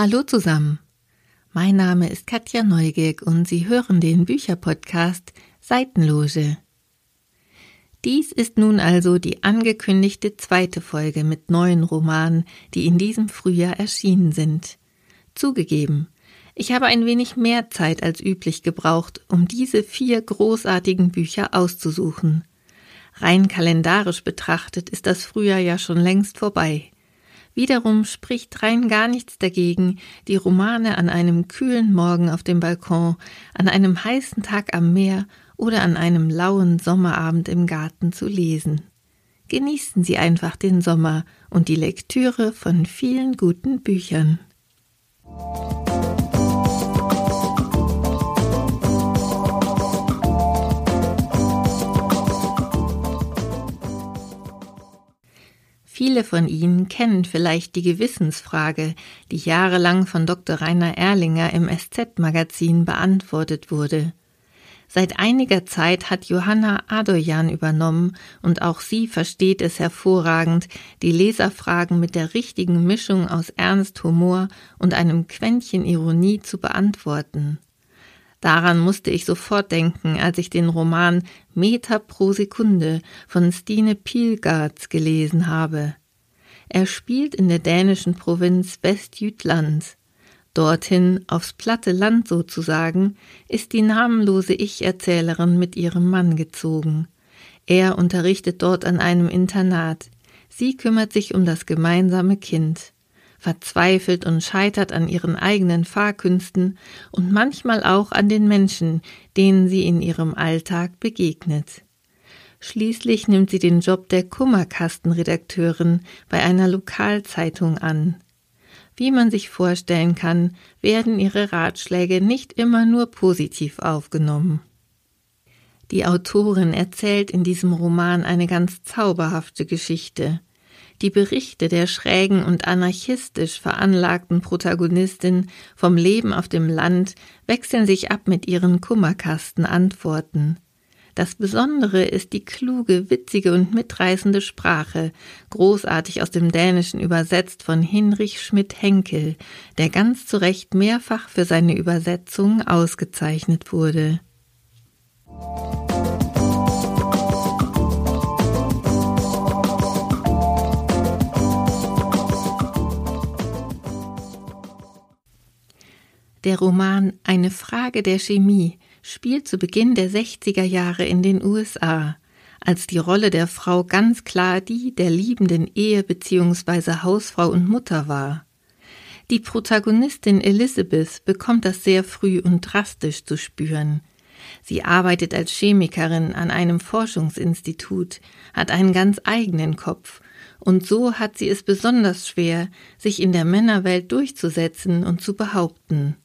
Hallo zusammen. Mein Name ist Katja Neugierk und Sie hören den Bücherpodcast Seitenloge. Dies ist nun also die angekündigte zweite Folge mit neuen Romanen, die in diesem Frühjahr erschienen sind. Zugegeben, ich habe ein wenig mehr Zeit als üblich gebraucht, um diese vier großartigen Bücher auszusuchen. Rein kalendarisch betrachtet ist das Frühjahr ja schon längst vorbei. Wiederum spricht rein gar nichts dagegen, die Romane an einem kühlen Morgen auf dem Balkon, an einem heißen Tag am Meer oder an einem lauen Sommerabend im Garten zu lesen. Genießen Sie einfach den Sommer und die Lektüre von vielen guten Büchern. Viele von Ihnen kennen vielleicht die Gewissensfrage, die jahrelang von Dr. Rainer Erlinger im SZ-Magazin beantwortet wurde. Seit einiger Zeit hat Johanna Adoyan übernommen und auch sie versteht es hervorragend, die Leserfragen mit der richtigen Mischung aus Ernst, Humor und einem Quäntchen Ironie zu beantworten. Daran musste ich sofort denken, als ich den Roman Meter pro Sekunde von Stine Pilgards gelesen habe. Er spielt in der dänischen Provinz Westjütland. Dorthin, aufs platte Land sozusagen, ist die namenlose Ich-Erzählerin mit ihrem Mann gezogen. Er unterrichtet dort an einem Internat. Sie kümmert sich um das gemeinsame Kind verzweifelt und scheitert an ihren eigenen Fahrkünsten und manchmal auch an den Menschen, denen sie in ihrem Alltag begegnet. Schließlich nimmt sie den Job der Kummerkastenredakteurin bei einer Lokalzeitung an. Wie man sich vorstellen kann, werden ihre Ratschläge nicht immer nur positiv aufgenommen. Die Autorin erzählt in diesem Roman eine ganz zauberhafte Geschichte. Die Berichte der schrägen und anarchistisch veranlagten Protagonistin vom Leben auf dem Land wechseln sich ab mit ihren Kummerkastenantworten. Das Besondere ist die kluge, witzige und mitreißende Sprache, großartig aus dem Dänischen übersetzt von Hinrich Schmidt-Henkel, der ganz zu Recht mehrfach für seine Übersetzung ausgezeichnet wurde. Der Roman Eine Frage der Chemie spielt zu Beginn der 60er Jahre in den USA, als die Rolle der Frau ganz klar die der liebenden Ehe bzw. Hausfrau und Mutter war. Die Protagonistin Elizabeth bekommt das sehr früh und drastisch zu spüren. Sie arbeitet als Chemikerin an einem Forschungsinstitut, hat einen ganz eigenen Kopf, und so hat sie es besonders schwer, sich in der Männerwelt durchzusetzen und zu behaupten.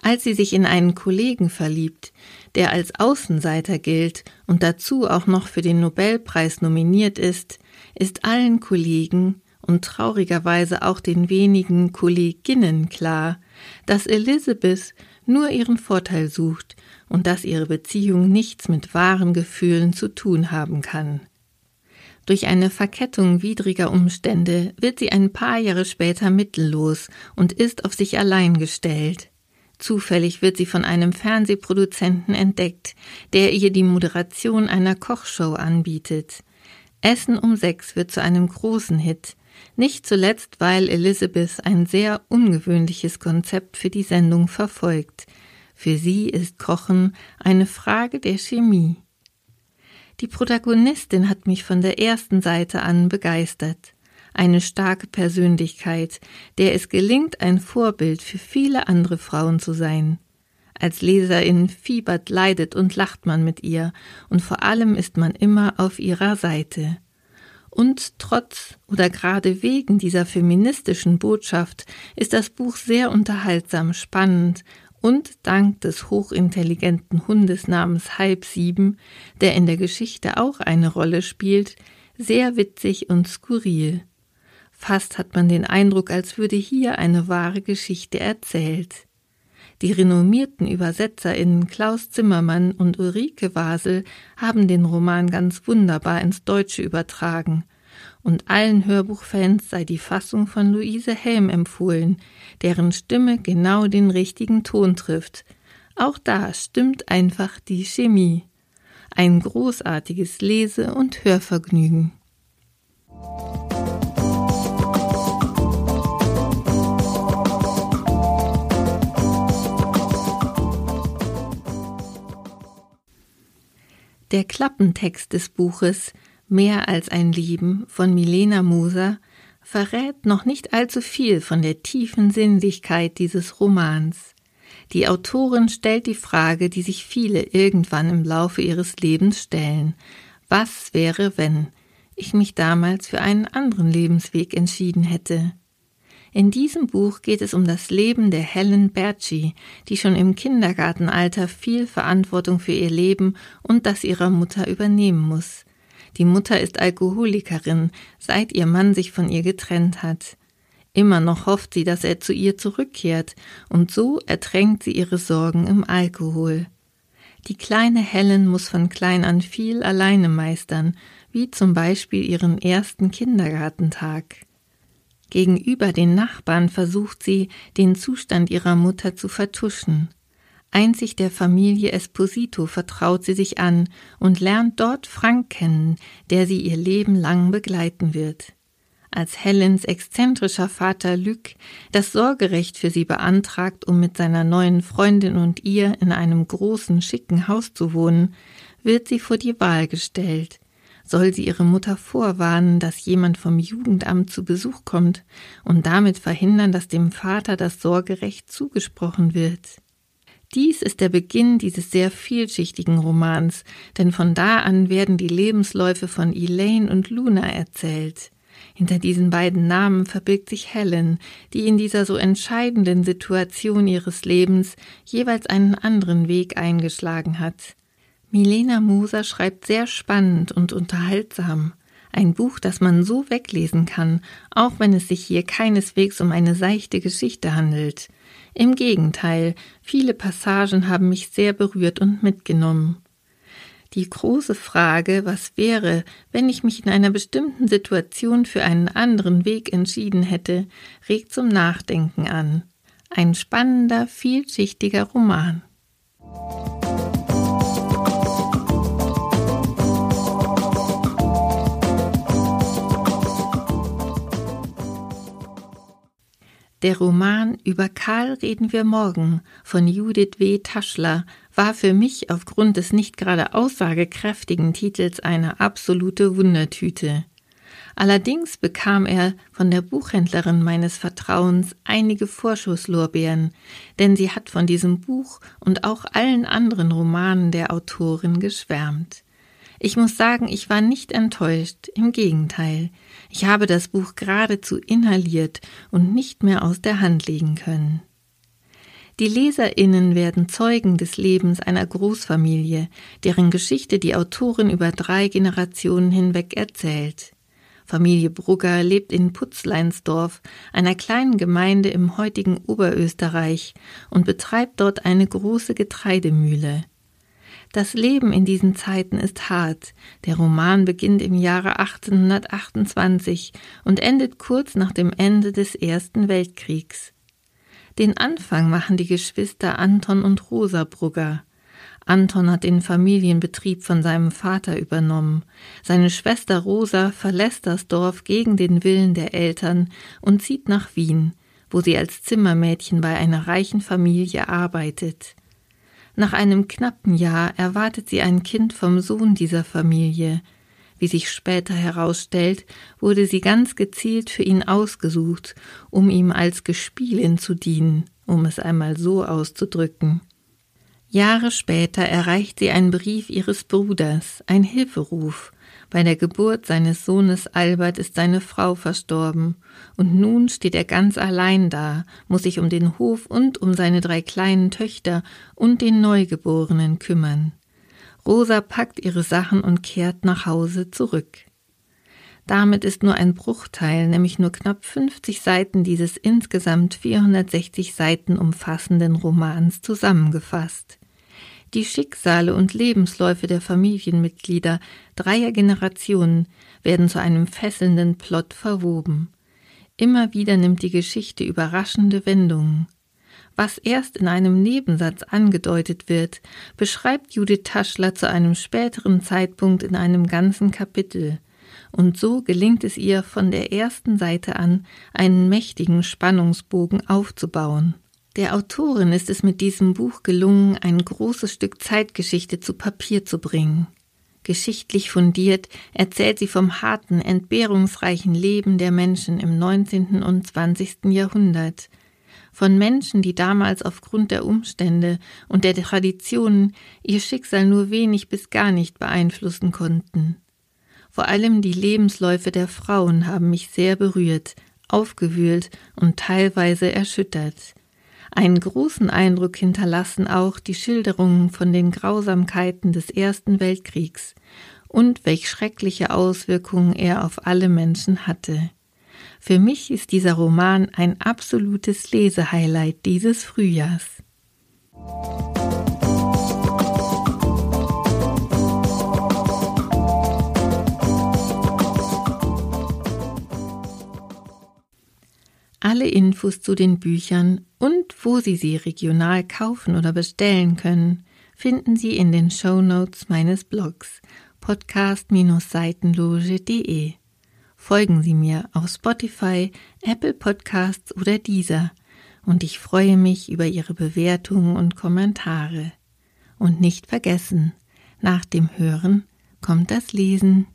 Als sie sich in einen Kollegen verliebt, der als Außenseiter gilt und dazu auch noch für den Nobelpreis nominiert ist, ist allen Kollegen und traurigerweise auch den wenigen Kolleginnen klar, dass Elizabeth nur ihren Vorteil sucht und dass ihre Beziehung nichts mit wahren Gefühlen zu tun haben kann. Durch eine Verkettung widriger Umstände wird sie ein paar Jahre später mittellos und ist auf sich allein gestellt. Zufällig wird sie von einem Fernsehproduzenten entdeckt, der ihr die Moderation einer Kochshow anbietet. Essen um sechs wird zu einem großen Hit, nicht zuletzt, weil Elizabeth ein sehr ungewöhnliches Konzept für die Sendung verfolgt. Für sie ist Kochen eine Frage der Chemie. Die Protagonistin hat mich von der ersten Seite an begeistert eine starke Persönlichkeit, der es gelingt, ein Vorbild für viele andere Frauen zu sein. Als Leserin fiebert, leidet und lacht man mit ihr, und vor allem ist man immer auf ihrer Seite. Und trotz oder gerade wegen dieser feministischen Botschaft ist das Buch sehr unterhaltsam, spannend und dank des hochintelligenten Hundes namens Halb Sieben, der in der Geschichte auch eine Rolle spielt, sehr witzig und skurril. Fast hat man den Eindruck, als würde hier eine wahre Geschichte erzählt. Die renommierten ÜbersetzerInnen Klaus Zimmermann und Ulrike Wasel haben den Roman ganz wunderbar ins Deutsche übertragen. und allen Hörbuchfans sei die Fassung von Luise Helm empfohlen, deren Stimme genau den richtigen Ton trifft. Auch da stimmt einfach die Chemie. Ein großartiges Lese- und Hörvergnügen. Der Klappentext des Buches Mehr als ein Leben von Milena Moser verrät noch nicht allzu viel von der tiefen Sinnlichkeit dieses Romans. Die Autorin stellt die Frage, die sich viele irgendwann im Laufe ihres Lebens stellen. Was wäre, wenn ich mich damals für einen anderen Lebensweg entschieden hätte? In diesem Buch geht es um das Leben der Helen Bertschi, die schon im Kindergartenalter viel Verantwortung für ihr Leben und das ihrer Mutter übernehmen muss. Die Mutter ist Alkoholikerin, seit ihr Mann sich von ihr getrennt hat. Immer noch hofft sie, dass er zu ihr zurückkehrt, und so ertränkt sie ihre Sorgen im Alkohol. Die kleine Helen muss von klein an viel alleine meistern, wie zum Beispiel ihren ersten Kindergartentag. Gegenüber den Nachbarn versucht sie, den Zustand ihrer Mutter zu vertuschen. Einzig der Familie Esposito vertraut sie sich an und lernt dort Frank kennen, der sie ihr Leben lang begleiten wird. Als Helens exzentrischer Vater Luc das Sorgerecht für sie beantragt, um mit seiner neuen Freundin und ihr in einem großen, schicken Haus zu wohnen, wird sie vor die Wahl gestellt soll sie ihre Mutter vorwarnen, dass jemand vom Jugendamt zu Besuch kommt und damit verhindern, dass dem Vater das Sorgerecht zugesprochen wird. Dies ist der Beginn dieses sehr vielschichtigen Romans, denn von da an werden die Lebensläufe von Elaine und Luna erzählt. Hinter diesen beiden Namen verbirgt sich Helen, die in dieser so entscheidenden Situation ihres Lebens jeweils einen anderen Weg eingeschlagen hat. Milena Moser schreibt sehr spannend und unterhaltsam. Ein Buch, das man so weglesen kann, auch wenn es sich hier keineswegs um eine seichte Geschichte handelt. Im Gegenteil, viele Passagen haben mich sehr berührt und mitgenommen. Die große Frage, was wäre, wenn ich mich in einer bestimmten Situation für einen anderen Weg entschieden hätte, regt zum Nachdenken an. Ein spannender, vielschichtiger Roman. Der Roman Über Karl reden wir morgen von Judith W. Taschler war für mich aufgrund des nicht gerade aussagekräftigen Titels eine absolute Wundertüte. Allerdings bekam er von der Buchhändlerin meines Vertrauens einige Vorschusslorbeeren, denn sie hat von diesem Buch und auch allen anderen Romanen der Autorin geschwärmt. Ich muss sagen, ich war nicht enttäuscht, im Gegenteil. Ich habe das Buch geradezu inhaliert und nicht mehr aus der Hand legen können. Die Leserinnen werden Zeugen des Lebens einer Großfamilie, deren Geschichte die Autorin über drei Generationen hinweg erzählt. Familie Brugger lebt in Putzleinsdorf, einer kleinen Gemeinde im heutigen Oberösterreich, und betreibt dort eine große Getreidemühle. Das Leben in diesen Zeiten ist hart. Der Roman beginnt im Jahre 1828 und endet kurz nach dem Ende des Ersten Weltkriegs. Den Anfang machen die Geschwister Anton und Rosa Brugger. Anton hat den Familienbetrieb von seinem Vater übernommen. Seine Schwester Rosa verlässt das Dorf gegen den Willen der Eltern und zieht nach Wien, wo sie als Zimmermädchen bei einer reichen Familie arbeitet. Nach einem knappen Jahr erwartet sie ein Kind vom Sohn dieser Familie. Wie sich später herausstellt, wurde sie ganz gezielt für ihn ausgesucht, um ihm als Gespielin zu dienen, um es einmal so auszudrücken. Jahre später erreicht sie einen Brief ihres Bruders, ein Hilferuf, bei der Geburt seines Sohnes Albert ist seine Frau verstorben, und nun steht er ganz allein da, muss sich um den Hof und um seine drei kleinen Töchter und den Neugeborenen kümmern. Rosa packt ihre Sachen und kehrt nach Hause zurück. Damit ist nur ein Bruchteil, nämlich nur knapp 50 Seiten dieses insgesamt 460 Seiten umfassenden Romans zusammengefasst. Die Schicksale und Lebensläufe der Familienmitglieder dreier Generationen werden zu einem fesselnden Plot verwoben. Immer wieder nimmt die Geschichte überraschende Wendungen. Was erst in einem Nebensatz angedeutet wird, beschreibt Judith Taschler zu einem späteren Zeitpunkt in einem ganzen Kapitel. Und so gelingt es ihr von der ersten Seite an, einen mächtigen Spannungsbogen aufzubauen. Der Autorin ist es mit diesem Buch gelungen, ein großes Stück Zeitgeschichte zu Papier zu bringen. Geschichtlich fundiert erzählt sie vom harten, entbehrungsreichen Leben der Menschen im 19. und 20. Jahrhundert, von Menschen, die damals aufgrund der Umstände und der Traditionen ihr Schicksal nur wenig bis gar nicht beeinflussen konnten. Vor allem die Lebensläufe der Frauen haben mich sehr berührt, aufgewühlt und teilweise erschüttert. Einen großen Eindruck hinterlassen auch die Schilderungen von den Grausamkeiten des Ersten Weltkriegs und welch schreckliche Auswirkungen er auf alle Menschen hatte. Für mich ist dieser Roman ein absolutes Lesehighlight dieses Frühjahrs. Alle Infos zu den Büchern und wo Sie sie regional kaufen oder bestellen können, finden Sie in den Show Notes meines Blogs podcast-seitenloge.de. Folgen Sie mir auf Spotify, Apple Podcasts oder dieser und ich freue mich über Ihre Bewertungen und Kommentare. Und nicht vergessen, nach dem Hören kommt das Lesen.